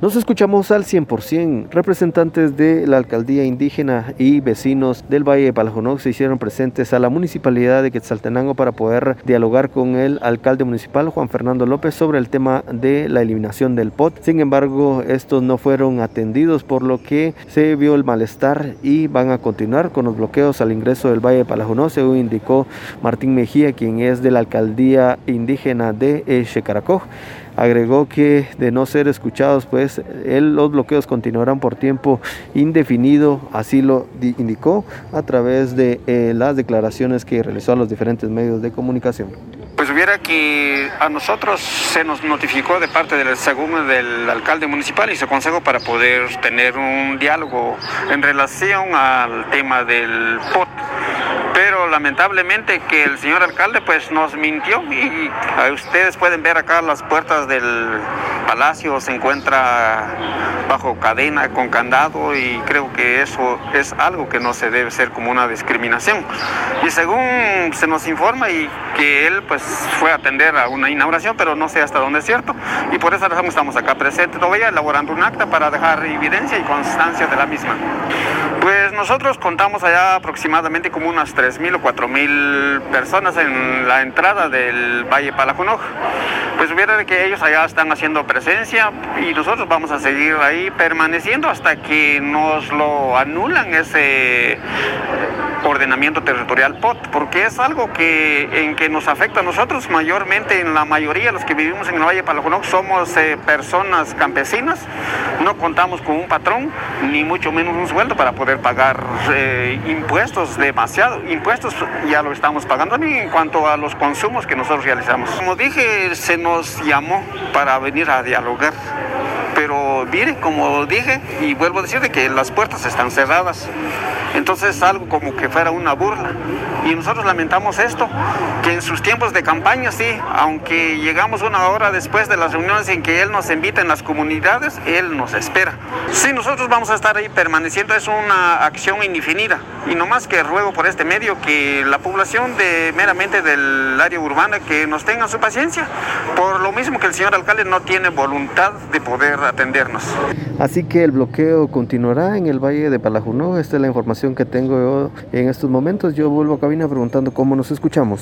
Nos escuchamos al 100%. Representantes de la alcaldía indígena y vecinos del Valle de Palajonoc se hicieron presentes a la municipalidad de Quetzaltenango para poder dialogar con el alcalde municipal Juan Fernando López sobre el tema de la eliminación del POT. Sin embargo, estos no fueron atendidos por lo que se vio el malestar y van a continuar con los bloqueos al ingreso del Valle de Palajonoc, según indicó Martín Mejía, quien es de la alcaldía indígena de Checaracoj. Agregó que de no ser escuchados, pues los bloqueos continuarán por tiempo indefinido, así lo indicó a través de eh, las declaraciones que realizó a los diferentes medios de comunicación. Pues hubiera que a nosotros se nos notificó de parte del segundo del alcalde municipal y su consejo para poder tener un diálogo en relación al tema del POT pero lamentablemente que el señor alcalde pues nos mintió y ustedes pueden ver acá las puertas del palacio se encuentra bajo cadena con candado y creo que eso es algo que no se debe ser como una discriminación y según se nos informa y que él pues fue a atender a una inauguración pero no sé hasta dónde es cierto y por esa razón estamos acá presentes todavía elaborando un acta para dejar evidencia y constancia de la misma pues nosotros contamos allá aproximadamente como unas 3.000 o 4.000 personas en la entrada del Valle Palajunoj. Pues hubiera que ellos allá están haciendo presencia y nosotros vamos a seguir ahí permaneciendo hasta que nos lo anulan ese ordenamiento territorial POT, porque es algo que, en que nos afecta a nosotros mayormente, en la mayoría de los que vivimos en el Valle Palajunoc somos eh, personas campesinas, no contamos con un patrón, ni mucho menos un sueldo para poder pagar eh, impuestos demasiado, impuestos ya lo estamos pagando ni en cuanto a los consumos que nosotros realizamos. Como dije, se nos llamó para venir a dialogar pero mire, como dije, y vuelvo a decir que las puertas están cerradas. Entonces es algo como que fuera una burla. Y nosotros lamentamos esto, que en sus tiempos de campaña, sí, aunque llegamos una hora después de las reuniones en que él nos invita en las comunidades, él nos espera. Sí, nosotros vamos a estar ahí permaneciendo, es una acción indefinida. Y no más que ruego por este medio que la población de meramente del área urbana que nos tenga su paciencia, por lo mismo que el señor alcalde no tiene voluntad de poder atendernos. Así que el bloqueo continuará en el Valle de Palajunó. Esta es la que tengo en estos momentos. Yo vuelvo a cabina preguntando cómo nos escuchamos.